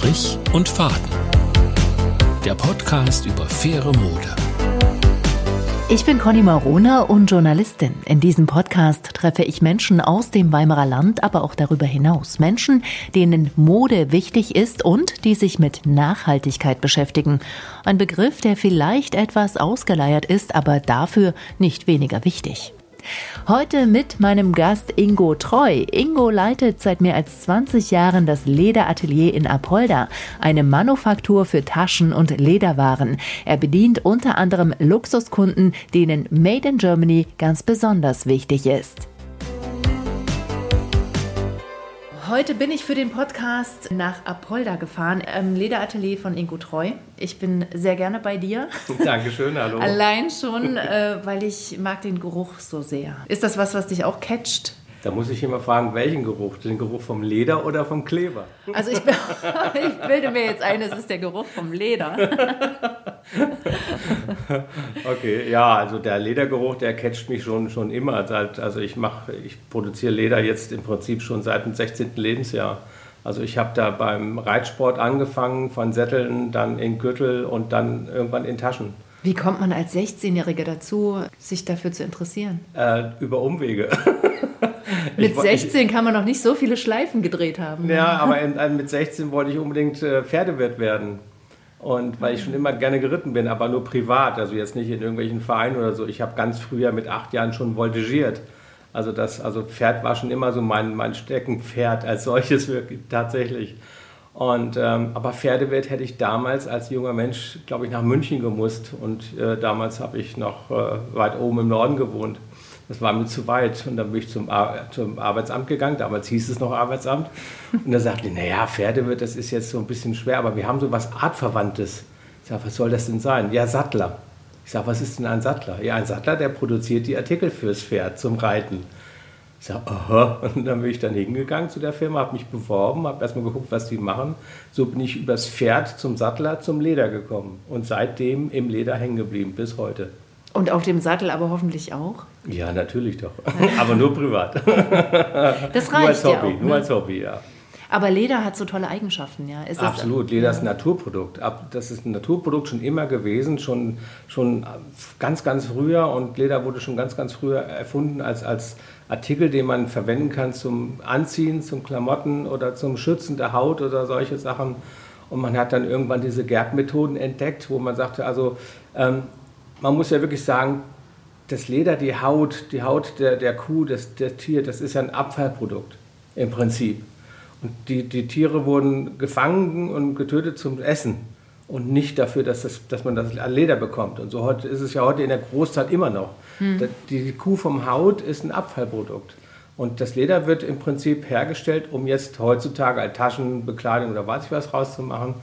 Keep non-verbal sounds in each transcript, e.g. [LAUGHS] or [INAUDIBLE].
Strich und Faden. Der Podcast über faire Mode. Ich bin Conny Marona und Journalistin. In diesem Podcast treffe ich Menschen aus dem Weimarer Land, aber auch darüber hinaus. Menschen, denen Mode wichtig ist und die sich mit Nachhaltigkeit beschäftigen. Ein Begriff, der vielleicht etwas ausgeleiert ist, aber dafür nicht weniger wichtig. Heute mit meinem Gast Ingo Treu. Ingo leitet seit mehr als 20 Jahren das Lederatelier in Apolda, eine Manufaktur für Taschen und Lederwaren. Er bedient unter anderem Luxuskunden, denen Made in Germany ganz besonders wichtig ist. Heute bin ich für den Podcast nach Apolda gefahren, im Lederatelier von Ingo Treu. Ich bin sehr gerne bei dir. [LAUGHS] Dankeschön, hallo. Allein schon, äh, weil ich mag den Geruch so sehr. Ist das was, was dich auch catcht? Da muss ich immer fragen, welchen Geruch? Den Geruch vom Leder oder vom Kleber? Also ich, [LAUGHS] ich bilde mir jetzt ein, es ist der Geruch vom Leder. [LAUGHS] okay, ja, also der Ledergeruch, der catcht mich schon, schon immer. Also ich mache, ich produziere Leder jetzt im Prinzip schon seit dem 16. Lebensjahr. Also ich habe da beim Reitsport angefangen, von Sätteln, dann in Gürtel und dann irgendwann in Taschen. Wie kommt man als 16-Jähriger dazu, sich dafür zu interessieren? Äh, über Umwege. [LAUGHS] mit 16 kann man noch nicht so viele Schleifen gedreht haben. Ja, [LAUGHS] aber in, mit 16 wollte ich unbedingt äh, Pferdewirt werden. Und weil ich schon immer gerne geritten bin, aber nur privat, also jetzt nicht in irgendwelchen Vereinen oder so. Ich habe ganz früher mit acht Jahren schon voltigiert. Also das, also Pferd war schon immer so mein, mein Steckenpferd als solches [LAUGHS] wirklich tatsächlich. Und, ähm, aber Pferdewirt hätte ich damals als junger Mensch, glaube ich, nach München gemusst. Und äh, damals habe ich noch äh, weit oben im Norden gewohnt. Das war mir zu weit. Und dann bin ich zum, Ar zum Arbeitsamt gegangen. Damals hieß es noch Arbeitsamt. Und da sagte ich, naja, Pferdewirt, das ist jetzt so ein bisschen schwer, aber wir haben so was Artverwandtes. Ich sage, was soll das denn sein? Ja, Sattler. Ich sage, was ist denn ein Sattler? Ja, ein Sattler, der produziert die Artikel fürs Pferd zum Reiten. Ich sage, aha. Und dann bin ich dann hingegangen zu der Firma, habe mich beworben, habe erstmal geguckt, was die machen. So bin ich übers Pferd zum Sattler, zum Leder gekommen. Und seitdem im Leder hängen geblieben, bis heute. Und auf dem Sattel aber hoffentlich auch? Ja, natürlich doch. [LAUGHS] aber nur privat. [LAUGHS] Das reicht nur als Hobby, ja auch, ne? Nur als Hobby, ja. Aber Leder hat so tolle Eigenschaften, ja. Ist Absolut, Leder ist ein Naturprodukt. Das ist ein Naturprodukt schon immer gewesen, schon, schon ganz, ganz früher. Und Leder wurde schon ganz, ganz früher erfunden als, als Artikel, den man verwenden kann zum Anziehen, zum Klamotten oder zum Schützen der Haut oder solche Sachen. Und man hat dann irgendwann diese Gerbmethoden entdeckt, wo man sagte, also ähm, man muss ja wirklich sagen, das Leder, die Haut, die Haut der, der Kuh, das, der Tier, das ist ja ein Abfallprodukt im Prinzip. Und die, die Tiere wurden gefangen und getötet zum Essen und nicht dafür, dass, das, dass man das Leder bekommt. Und so ist es ja heute in der Großzahl immer noch. Hm. Die, Kuh vom Haut ist ein Abfallprodukt. Und das Leder wird im Prinzip hergestellt, um jetzt heutzutage als Taschenbekleidung oder weiß ich was rauszumachen.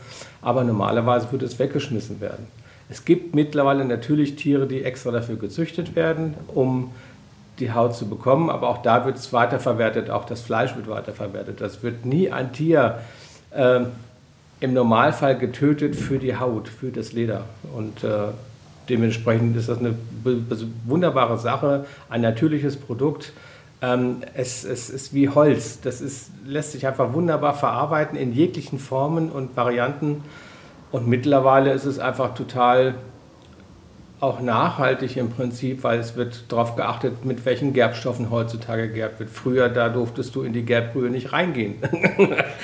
Aber normalerweise wird es weggeschmissen werden. Es gibt mittlerweile natürlich Tiere, die extra dafür gezüchtet werden, um die Haut zu bekommen, aber auch da wird es weiterverwertet, auch das Fleisch wird weiterverwertet. Das wird nie ein Tier äh, im Normalfall getötet für die Haut, für das Leder. Und äh, dementsprechend ist das eine wunderbare Sache, ein natürliches Produkt. Ähm, es, es, ist wie Holz, das ist, lässt sich einfach wunderbar verarbeiten in jeglichen Formen und Varianten. Und mittlerweile ist es einfach total auch nachhaltig im Prinzip, weil es wird darauf geachtet, mit welchen Gerbstoffen heutzutage gerbt wird. Früher, da durftest du in die Gerbbrühe nicht reingehen. [LAUGHS]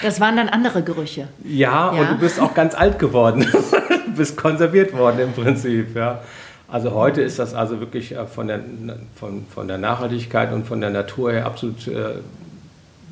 Das waren dann andere Gerüche. Ja, ja. und du bist auch ganz alt geworden. du [LAUGHS] bist konserviert worden im Prinzip, ja. Also heute ist das also wirklich äh, von der, von, von der Nachhaltigkeit und von der Natur her absolut äh,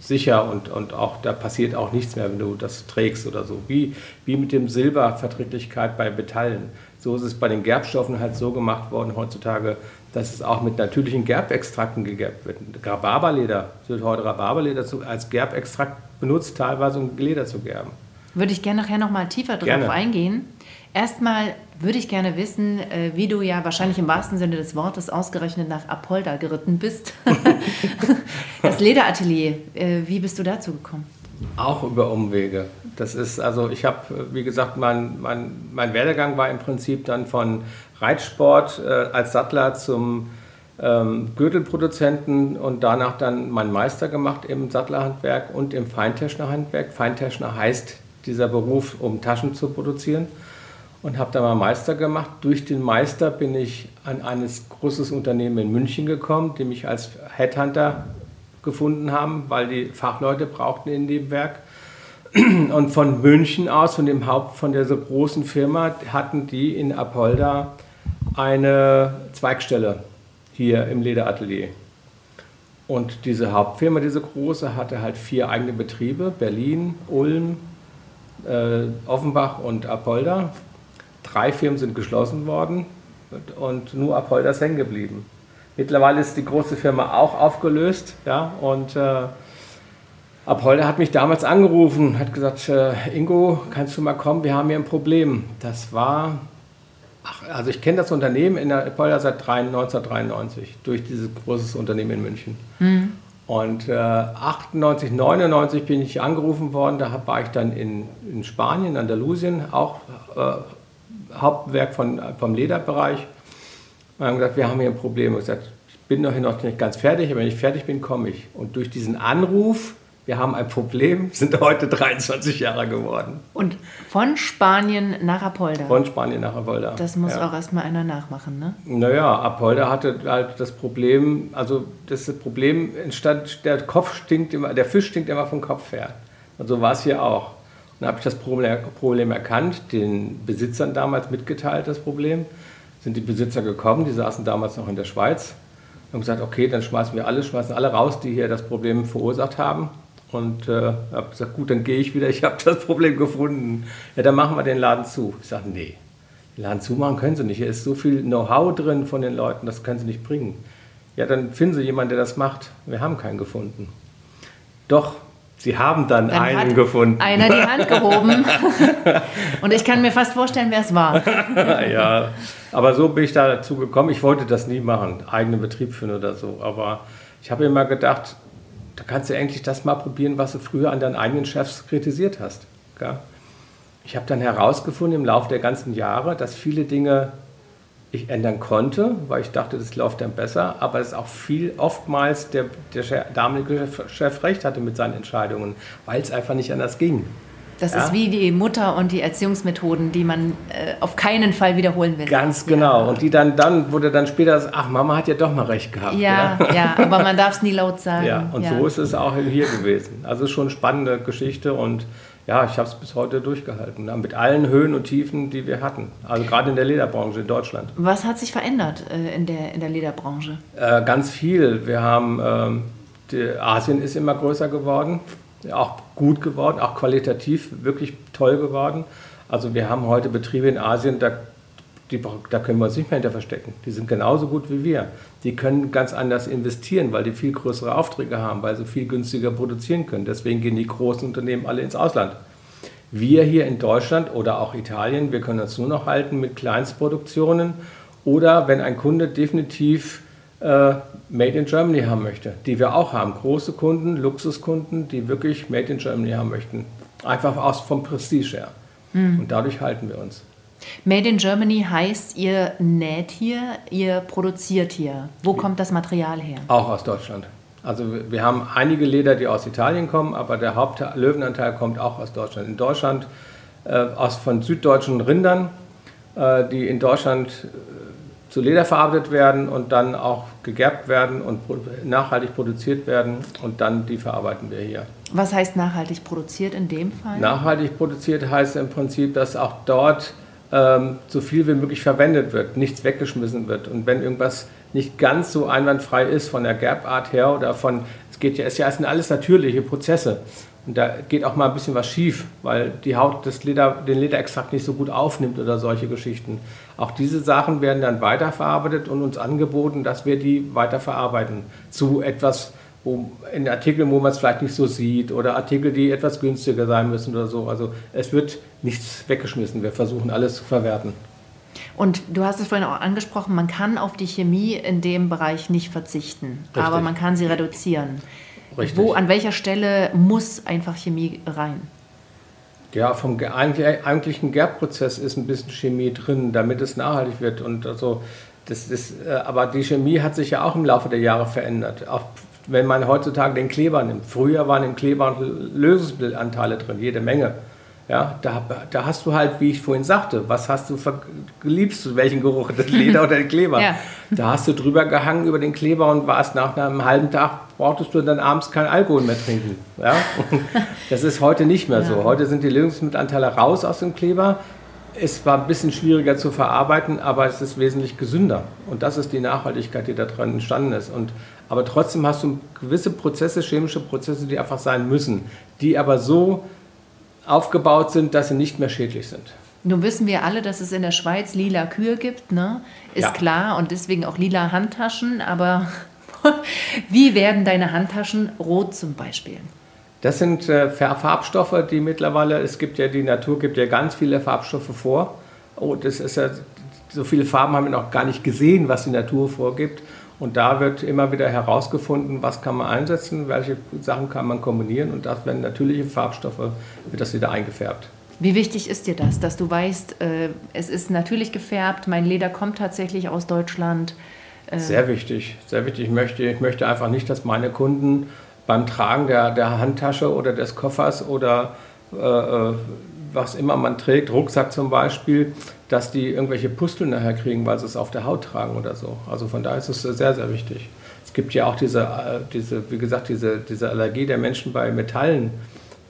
sicher und, und auch da passiert auch nichts mehr, wenn du das trägst oder so. Wie, wie mit dem Silberverträglichkeit bei Metallen. So ist es bei den Gerbstoffen halt so gemacht worden heutzutage, dass es auch mit natürlichen Gerbextrakten gegerbt wird. Rhabarberleder wird heute Rhabarberleder als Gerbextrakt benutzt, teilweise um Leder zu gerben. Würde ich gerne nachher noch mal tiefer drauf gerne. eingehen. Erstmal würde ich gerne wissen, äh, wie du ja wahrscheinlich im wahrsten Sinne des Wortes ausgerechnet nach Apolda geritten bist. [LAUGHS] das Lederatelier, äh, wie bist du dazu gekommen? Auch über Umwege. Das ist, also ich habe, wie gesagt, mein, mein, mein Werdegang war im Prinzip dann von Reitsport äh, als Sattler zum ähm, Gürtelproduzenten und danach dann meinen Meister gemacht im Sattlerhandwerk und im Feintäschnerhandwerk. Feintäschner heißt dieser Beruf, um Taschen zu produzieren und habe da mal Meister gemacht. Durch den Meister bin ich an ein großes Unternehmen in München gekommen, die mich als Headhunter gefunden haben, weil die Fachleute brauchten in dem Werk. [CLEARS THROAT] Und von München aus, von dem Haupt, von dieser großen Firma, hatten die in Apolda eine Zweigstelle hier im Lederatelier. Und diese Hauptfirma, diese große, hatte halt vier eigene Betriebe: Berlin, Ulm, Offenbach und Apolda. Drei Firmen sind geschlossen worden und nur Apolda ist hängen geblieben. Mittlerweile ist die große Firma auch aufgelöst. Ja, und äh, Apolda hat mich damals angerufen, hat gesagt, äh, Ingo, kannst du mal kommen, wir haben hier ein Problem. Das war, ach, also ich kenne das Unternehmen in der Apolda seit 1993 durch dieses große Unternehmen in München. Mhm. Und äh, 98, 99 bin ich angerufen worden, da war ich dann in, in Spanien, Andalusien, auch äh, Hauptwerk von, vom Lederbereich. Und haben gesagt, wir haben hier ein Problem. Ich gesagt, ich bin noch nicht ganz fertig, aber wenn ich fertig bin, komme ich. Und durch diesen Anruf, wir haben ein Problem, sind heute 23 Jahre geworden. Und von Spanien nach Apolda? Von Spanien nach Apolda. Das muss ja. auch erstmal einer nachmachen, ne? Naja, Apolda hatte halt das Problem, also das Problem entstand, der Kopf stinkt immer, der Fisch stinkt immer vom Kopf her. Und so war es hier auch. Dann habe ich das Problem erkannt, den Besitzern damals mitgeteilt, das Problem. Sind die Besitzer gekommen, die saßen damals noch in der Schweiz, haben gesagt, okay, dann schmeißen wir alle, schmeißen alle raus, die hier das Problem verursacht haben. Und äh, habe gesagt, gut, dann gehe ich wieder, [LAUGHS] ich habe das Problem gefunden. Ja, dann machen wir den Laden zu. Ich sage, nee, den Laden zumachen können Sie nicht. Hier ist so viel Know-how drin von den Leuten, das können Sie nicht bringen. Ja, dann finden Sie jemanden, der das macht. Wir haben keinen gefunden. Doch, Sie haben dann, dann einen gefunden. Einer die Hand [LAUGHS] gehoben. Und ich kann mir fast vorstellen, wer es war. [LAUGHS] ja, aber so bin ich dazu gekommen. Ich wollte das nie machen, eigenen Betrieb führen oder so. Aber ich habe immer gedacht, da kannst du endlich das mal probieren, was du früher an deinen eigenen Chefs kritisiert hast. Ich habe dann herausgefunden im Laufe der ganzen Jahre, dass viele Dinge ich ändern konnte, weil ich dachte, das läuft dann besser, aber es auch viel oftmals der, der damalige Chef recht hatte mit seinen Entscheidungen, weil es einfach nicht anders ging. Das ja? ist wie die Mutter und die Erziehungsmethoden, die man äh, auf keinen Fall wiederholen will. Ganz genau. Ja. Und die dann, dann wurde dann später, ach, Mama hat ja doch mal recht gehabt. Ja, ja, [LAUGHS] ja aber man darf es nie laut sagen. Ja, und so ist es auch hier gewesen. Also schon eine spannende Geschichte und ja, ich habe es bis heute durchgehalten, ne? mit allen Höhen und Tiefen, die wir hatten. Also gerade in der Lederbranche in Deutschland. Was hat sich verändert äh, in, der, in der Lederbranche? Äh, ganz viel. Wir haben, ähm, Asien ist immer größer geworden, auch gut geworden, auch qualitativ wirklich toll geworden. Also wir haben heute Betriebe in Asien, da, die, da können wir uns nicht mehr hinter verstecken. Die sind genauso gut wie wir. Die können ganz anders investieren, weil die viel größere Aufträge haben, weil sie viel günstiger produzieren können. Deswegen gehen die großen Unternehmen alle ins Ausland. Wir hier in Deutschland oder auch Italien, wir können uns nur noch halten mit Kleinstproduktionen oder wenn ein Kunde definitiv äh, Made in Germany haben möchte, die wir auch haben. Große Kunden, Luxuskunden, die wirklich Made in Germany haben möchten. Einfach aus vom Prestige her. Mhm. Und dadurch halten wir uns. Made in Germany heißt, ihr näht hier, ihr produziert hier. Wo kommt das Material her? Auch aus Deutschland. Also wir haben einige Leder, die aus Italien kommen, aber der Hauptlöwenanteil kommt auch aus Deutschland. In Deutschland äh, aus von süddeutschen Rindern, äh, die in Deutschland äh, zu Leder verarbeitet werden und dann auch gegerbt werden und nachhaltig produziert werden und dann die verarbeiten wir hier. Was heißt nachhaltig produziert in dem Fall? Nachhaltig produziert heißt im Prinzip, dass auch dort ähm, so viel wie möglich verwendet wird, nichts weggeschmissen wird. Und wenn irgendwas nicht ganz so einwandfrei ist von der Gerbart her oder von, es geht ja, es sind alles natürliche Prozesse. Und da geht auch mal ein bisschen was schief, weil die Haut das Leder, den Lederextrakt nicht so gut aufnimmt oder solche Geschichten. Auch diese Sachen werden dann weiterverarbeitet und uns angeboten, dass wir die weiterverarbeiten zu etwas, wo, in Artikeln, wo man es vielleicht nicht so sieht oder Artikel, die etwas günstiger sein müssen oder so. Also es wird nichts weggeschmissen. Wir versuchen alles zu verwerten. Und du hast es vorhin auch angesprochen, man kann auf die Chemie in dem Bereich nicht verzichten, Richtig. aber man kann sie reduzieren. Richtig. Wo, an welcher Stelle muss einfach Chemie rein? Ja, vom eigentlichen Gerbprozess ist ein bisschen Chemie drin, damit es nachhaltig wird. Und also das ist, äh, aber die Chemie hat sich ja auch im Laufe der Jahre verändert. Auch wenn man heutzutage den Kleber nimmt. Früher waren im Kleber Lösungsmittelanteile drin, jede Menge. Ja, da, da hast du halt, wie ich vorhin sagte, was hast du, liebst du, welchen Geruch, das Leder oder den Kleber? [LAUGHS] Ja. Da hast du drüber gehangen über den Kleber und warst nach einem halben Tag, brauchtest du dann abends keinen Alkohol mehr trinken. Ja? [LAUGHS] Das ist heute nicht mehr ja. so. Heute sind die Lösungsmittelanteile raus aus dem Kleber. Es war ein bisschen schwieriger zu verarbeiten, aber es ist wesentlich gesünder. Und das ist die Nachhaltigkeit, die da dran entstanden ist. Und, aber trotzdem hast du gewisse Prozesse, chemische Prozesse, die einfach sein müssen, die aber so aufgebaut sind, dass sie nicht mehr schädlich sind. Nun wissen wir alle, dass es in der Schweiz lila Kühe gibt, ne? Ist ja. klar und deswegen auch lila Handtaschen. Aber [LAUGHS] wie werden deine Handtaschen rot zum Beispiel? Das sind äh, Farbstoffe, die mittlerweile, es gibt ja, die Natur gibt ja ganz viele Farbstoffe vor. Oh, das ist ja, so viele Farben haben wir noch gar nicht gesehen, was die Natur vorgibt. Und da wird immer wieder herausgefunden, was kann man einsetzen, welche Sachen kann man kombinieren und das werden natürliche Farbstoffe, wird das wieder eingefärbt. Wie wichtig ist dir das, dass du weißt, äh, es ist natürlich gefärbt, mein Leder kommt tatsächlich aus Deutschland? Äh sehr wichtig, sehr wichtig. Ich möchte, ich möchte einfach nicht, dass meine Kunden beim Tragen der, der Handtasche oder des Koffers oder äh, äh was immer man trägt, Rucksack zum Beispiel, dass die irgendwelche Pusteln nachher kriegen, weil sie es auf der Haut tragen oder so. Also von daher ist es sehr, sehr wichtig. Es gibt ja auch diese, äh, diese wie gesagt, diese, diese Allergie der Menschen bei Metallen.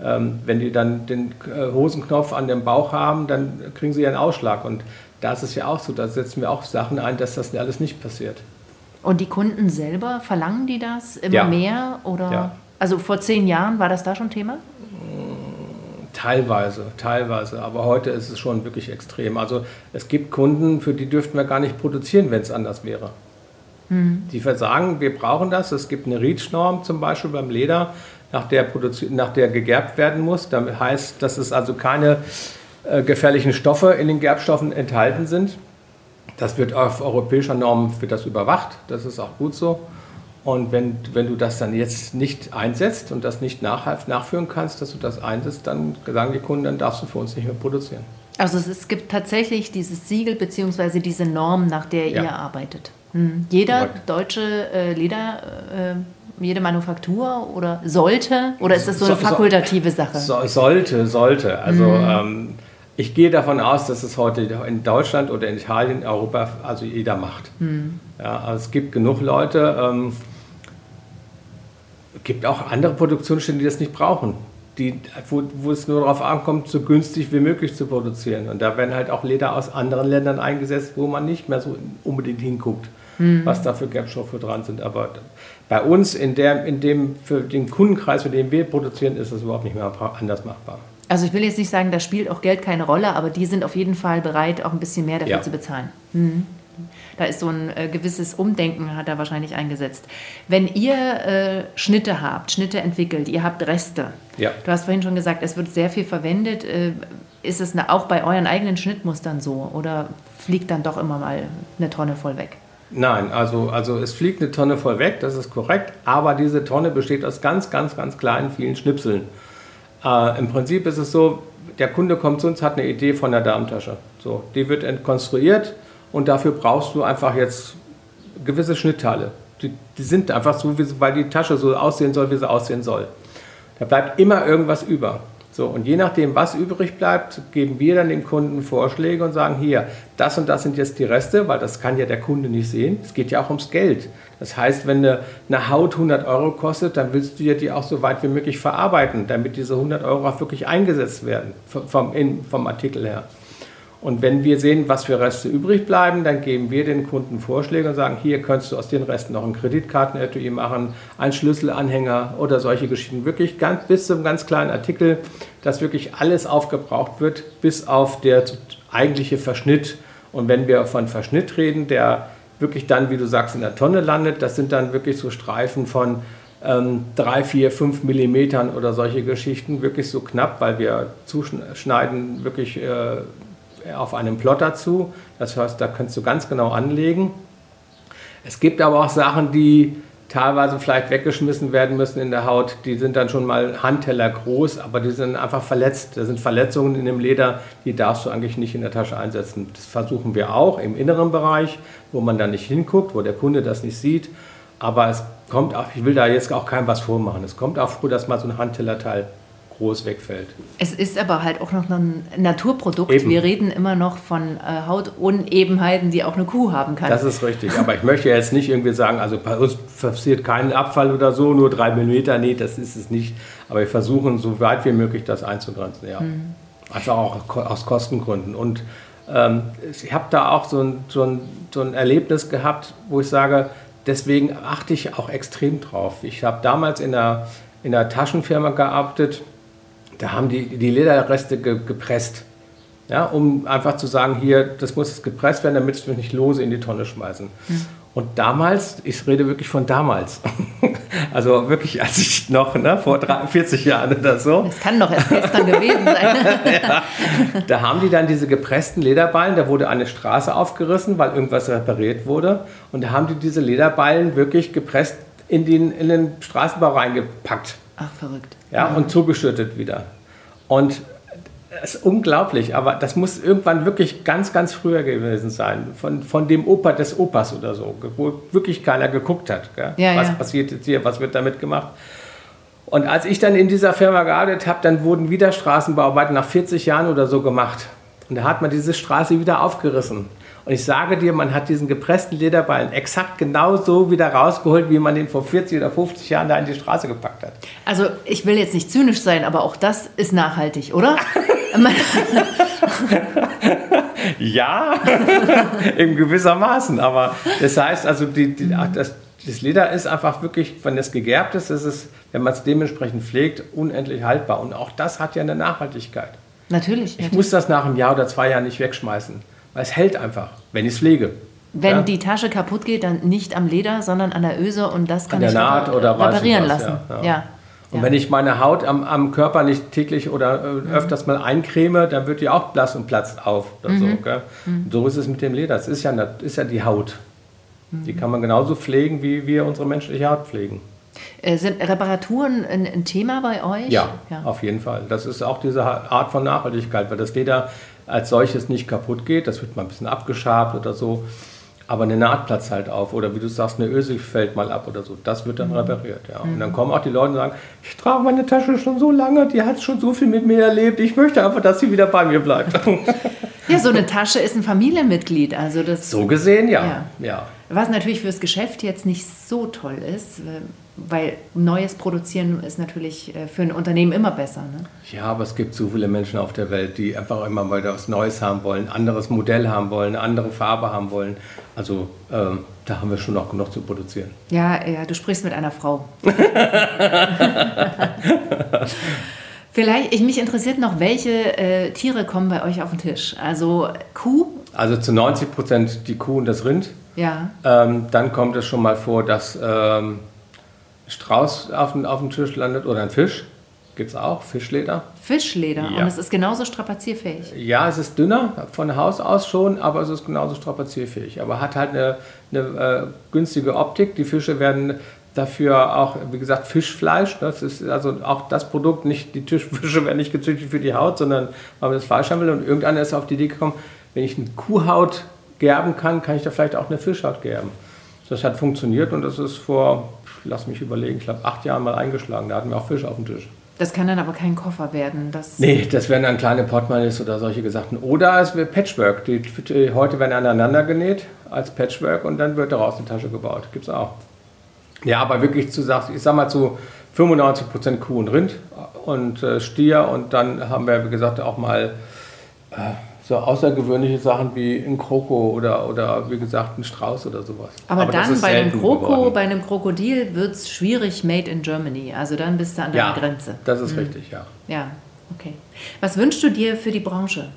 Ähm, wenn die dann den äh, Hosenknopf an dem Bauch haben, dann kriegen sie ja einen Ausschlag. Und da ist es ja auch so, da setzen wir auch Sachen ein, dass das alles nicht passiert. Und die Kunden selber, verlangen die das immer ja. mehr? Oder? Ja. Also vor zehn Jahren war das da schon Thema? Teilweise, teilweise, aber heute ist es schon wirklich extrem. Also es gibt Kunden, für die dürften wir gar nicht produzieren, wenn es anders wäre. Mhm. Die versagen, wir brauchen das. Es gibt eine REACH-Norm zum Beispiel beim Leder, nach der, nach der gegerbt werden muss. Das heißt, dass es also keine äh, gefährlichen Stoffe in den Gerbstoffen enthalten sind. Das wird auf europäischer Norm wird das überwacht. Das ist auch gut so. Und wenn, wenn du das dann jetzt nicht einsetzt und das nicht nach, nachführen kannst, dass du das einsetzt, dann sagen die Kunden, dann darfst du für uns nicht mehr produzieren. Also es, es gibt tatsächlich dieses Siegel bzw. diese Norm, nach der ja. ihr arbeitet. Hm. Jeder Correct. deutsche äh, Leder, äh, jede Manufaktur oder sollte, oder ist das so eine so, fakultative Sache? So, sollte, sollte. Also hm. ähm, ich gehe davon aus, dass es heute in Deutschland oder in Italien, in Europa, also jeder macht. Hm. Ja, also es gibt genug Leute, ähm, gibt auch andere Produktionsstätten, die das nicht brauchen. Die, wo, wo, es nur darauf ankommt, so günstig wie möglich zu produzieren. Und da werden halt auch Leder aus anderen Ländern eingesetzt, wo man nicht mehr so unbedingt hinguckt, mhm. was da für Gerbstoffe dran sind. Aber bei uns, in, der, in dem, für den Kundenkreis, für den wir produzieren, ist das überhaupt nicht mehr anders machbar. Also ich will jetzt nicht sagen, da spielt auch Geld keine Rolle, aber die sind auf jeden Fall bereit, auch ein bisschen mehr dafür ja. zu bezahlen. Mhm. Da ist so ein äh, gewisses Umdenken, hat er wahrscheinlich eingesetzt. Wenn ihr äh, Schnitte habt, Schnitte entwickelt, ihr habt Reste. Ja. Du hast vorhin schon gesagt, es wird sehr viel verwendet. Äh, ist es auch bei euren eigenen Schnittmustern so oder fliegt dann doch immer mal eine Tonne voll weg? Nein, also, also es fliegt eine Tonne voll weg, das ist korrekt, aber diese Tonne besteht aus ganz, ganz, ganz kleinen, vielen Schnipseln. Äh, Im Prinzip ist es so, der Kunde kommt zu uns, hat eine Idee von der Darmtasche. So, die wird konstruiert, und dafür brauchst du einfach jetzt gewisse Schnittteile. Die, die sind einfach so, wie, weil die Tasche so aussehen soll, wie sie aussehen soll. Da bleibt immer irgendwas über. So, und je nachdem, was übrig bleibt, geben wir dann dem Kunden Vorschläge und sagen, hier, das und das sind jetzt die Reste, weil das kann ja der Kunde nicht sehen. Es geht ja auch ums Geld. Das heißt, wenn eine, Haut 100 Euro kostet, dann willst du ja die auch so weit wie möglich verarbeiten, damit diese 100 Euro auch wirklich eingesetzt werden, vom, vom Artikel her. Und wenn wir sehen, was für Reste übrig bleiben, dann geben wir den Kunden Vorschläge und sagen, hier könntest du aus den Resten noch ein Kreditkartenetui machen, einen Schlüsselanhänger oder solche Geschichten. Wirklich ganz, bis zum ganz kleinen Artikel, dass wirklich alles aufgebraucht wird, bis auf der eigentliche Verschnitt. Und wenn wir von Verschnitt reden, der wirklich dann, wie du sagst, in der Tonne landet, das sind dann wirklich so Streifen von ähm, 3, 4, 5 Millimetern oder solche Geschichten, wirklich so knapp, weil wir zuschneiden wirklich äh, auf einem Plotter zu. Das heißt, da kannst du ganz genau anlegen. Es gibt aber auch Sachen, die teilweise vielleicht weggeschmissen werden müssen in der Haut. Die sind dann schon mal Handteller groß, aber die sind einfach verletzt. Da sind Verletzungen in dem Leder, die darfst du eigentlich nicht in der Tasche einsetzen. Das versuchen wir auch im inneren Bereich, wo man dann nicht hinguckt, wo der Kunde das nicht sieht. Aber es kommt auch, ich will da jetzt auch keinem was vormachen. Es kommt auch vor, dass mal so ein Handtellerteil groß wegfällt. Es ist aber halt auch noch ein Naturprodukt. Eben. Wir reden immer noch von äh, Hautunebenheiten, die auch eine Kuh haben kann. Das ist richtig. Aber ich möchte jetzt nicht irgendwie sagen, also bei uns passiert kein Abfall oder so, nur drei Millimeter. Nee, das ist es nicht. Aber wir versuchen so weit wie möglich das einzugrenzen. Ja. Einfach auch ko- aus Kostengründen. Und ähm, ich habe da auch so ein, so, ein, so ein Erlebnis gehabt, wo ich sage, deswegen achte ich auch extrem drauf. Ich habe damals in einer, in einer Taschenfirma gearbeitet, da haben die die Lederreste ge gepresst. Ja, um einfach zu sagen, hier, das muss jetzt gepresst werden, damit wir nicht lose in die Tonne schmeißen. Und damals, ich rede wirklich von damals, [LAUGHS] also wirklich, als ich noch, ne, vor drei- 40 Jahren oder so, das kann doch erst gestern gewesen sein. [LAUGHS] da haben die dann diese gepressten Lederballen, da wurde eine Straße aufgerissen, weil irgendwas repariert wurde. Und da haben die diese Lederballen wirklich gepresst in den, in den Straßenbau reingepackt. Ach, verrückt. Ja, und zugeschüttet wieder. Und es ist unglaublich, aber das muss irgendwann wirklich ganz, ganz früher gewesen sein. Von, von dem Opa des Opas oder so, wo wirklich keiner geguckt hat. Ja, was ja. passiert jetzt hier, was wird damit gemacht? Und als ich dann in dieser Firma gearbeitet habe, dann wurden wieder Straßenbauarbeiten nach 40 Jahren oder so gemacht. Und da hat man diese Straße wieder aufgerissen. Und ich sage dir, man hat diesen gepressten Lederballen exakt genauso wieder rausgeholt, wie man den vor 40 oder 50 Jahren da in die Straße gepackt hat. Also ich will jetzt nicht zynisch sein, aber auch das ist nachhaltig, oder? [LAUGHS] Ja, [LAUGHS] in gewissermaßen. Aber das heißt, also die, die, ach, das, das Leder ist einfach wirklich, wenn es gegerbt ist, ist es, wenn man es dementsprechend pflegt, unendlich haltbar. Und auch das hat ja eine Nachhaltigkeit. natürlich. Ich natürlich. muss das nach einem Jahr oder zwei Jahren nicht wegschmeißen, weil es hält einfach, wenn ich es pflege. Wenn Ja. die Tasche kaputt geht, dann nicht am Leder, sondern an der Öse und das kann An ich Naht oder reparieren was, lassen. ja, Ja. Und wenn ich meine Haut am, am Körper nicht täglich oder äh, öfters mal eincreme, dann wird die auch blass und platzt auf. Oder so, gell? Und so ist es mit dem Leder. Es ist ja, ist ja die Haut. Die kann man genauso pflegen, wie wir unsere menschliche Haut pflegen. Äh, Sind Reparaturen ein, ein Thema bei euch? Ja, ja. auf jeden Fall. Das ist auch diese Art von Nachhaltigkeit, weil das Leder als solches nicht kaputt geht. Das wird mal ein bisschen abgeschabt oder so. Aber eine Naht platzt halt auf. Oder wie du sagst, eine Öse fällt mal ab oder so. Das wird dann repariert. Ja. Und dann kommen auch die Leute und sagen, ich trage meine Tasche schon so lange, die hat schon so viel mit mir erlebt. Ich möchte einfach, dass sie wieder bei mir bleibt. [LAUGHS] Ja, so eine Tasche ist ein Familienmitglied. Also das, so gesehen, ja. Ja. ja. Was natürlich fürs Geschäft jetzt nicht so toll ist, äh, weil neues Produzieren ist natürlich äh, für ein Unternehmen immer besser. Ne? Ja, aber es gibt so viele Menschen auf der Welt, die einfach immer mal was Neues haben wollen, anderes Modell haben wollen, andere Farbe haben wollen. Also ähm, da haben wir schon noch genug zu produzieren. Ja, ja, du sprichst mit einer Frau. [LAUGHS] Vielleicht, ich, mich interessiert noch, welche äh, Tiere kommen bei euch auf den Tisch? Also Kuh, Also zu 90 Prozent die Kuh und das Rind. ja. Ähm, dann kommt es schon mal vor, dass ähm, Strauß auf dem, auf Tisch landet oder ein Fisch. Gibt es auch, Fischleder. Fischleder. Ja. Und es ist genauso strapazierfähig. Ja, es ist dünner von Haus aus schon, aber es ist genauso strapazierfähig. Aber hat halt eine, eine äh, günstige Optik. Die Fische werden dafür auch, wie gesagt, Fischfleisch. Das ist also auch das Produkt, nicht die Tischfische werden nicht gezüchtet für die Haut, sondern weil man das Fleisch haben will. Und irgendeiner ist auf die Idee gekommen, wenn ich eine Kuhhaut gerben kann, kann ich da vielleicht auch eine Fischhaut gerben. Das hat funktioniert und das ist vor, lass mich überlegen, ich glaube acht Jahren mal eingeschlagen. Da hatten wir auch Fisch auf dem Tisch. Das kann dann aber kein Koffer werden. Das, Nee, das wären dann kleine Portemonnaies oder solche Gesagten. Oder es wird Patchwork. Die, die heute werden aneinander genäht als Patchwork und dann wird daraus eine Tasche gebaut. Gibt es auch. Ja, aber wirklich zu ich sag mal zu 95% Kuh und Rind und äh, Stier und dann haben wir, wie gesagt, auch mal äh, so außergewöhnliche Sachen wie ein Kroko oder, oder wie gesagt ein Strauß oder sowas. aber, das dann bei einem Kroko, geworden. bei einem Krokodil wird es schwierig made in Germany. Also dann bist du an deiner ja, Grenze. das ist richtig, ja. Ja, okay. Was wünschst du dir für die Branche?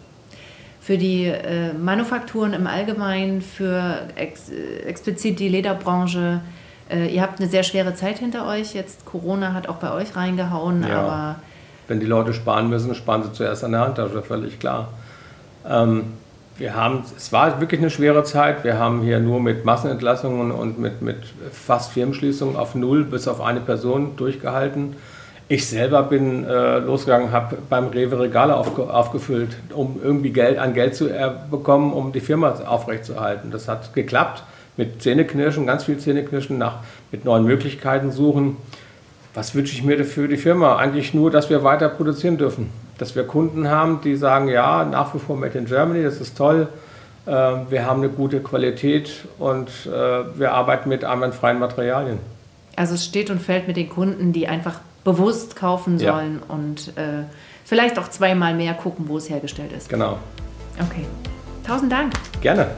Für die äh, Manufakturen im Allgemeinen, für ex, äh, explizit die Lederbranche? Äh, ihr habt eine sehr schwere Zeit hinter euch. Jetzt Corona hat auch bei euch reingehauen, Ja. aber Wenn die Leute sparen müssen, sparen sie zuerst an der Handtasche, völlig klar. Ähm, wir haben, es war wirklich eine schwere Zeit. Wir haben hier nur mit Massenentlassungen und mit, mit fast Firmenschließungen auf null bis auf eine Person durchgehalten. Ich selber bin äh, losgegangen, habe beim Rewe Regale aufge, aufgefüllt, um irgendwie Geld an Geld zu bekommen, um die Firma aufrechtzuerhalten. Das hat geklappt mit Zähneknirschen, ganz viel Zähneknirschen, nach, mit neuen Möglichkeiten suchen. Was wünsche ich mir für die Firma? Eigentlich nur, dass wir weiter produzieren dürfen. Dass wir Kunden haben, die sagen, ja, nach wie vor Made in Germany, das ist toll. Äh, wir haben eine gute Qualität und äh, wir arbeiten mit einwandfreien Materialien. Also es steht und fällt mit den Kunden, die einfach bewusst kaufen sollen ja. und äh, vielleicht auch zweimal mehr gucken, wo es hergestellt ist. Genau. Okay. Tausend Dank. Gerne.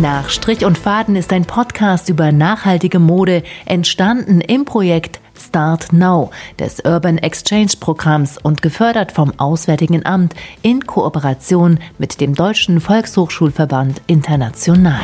Nach Strich und Faden ist ein Podcast über nachhaltige Mode entstanden im Projekt Start Now des Urban Exchange Programms und gefördert vom Auswärtigen Amt in Kooperation mit dem Deutschen Volkshochschulverband International.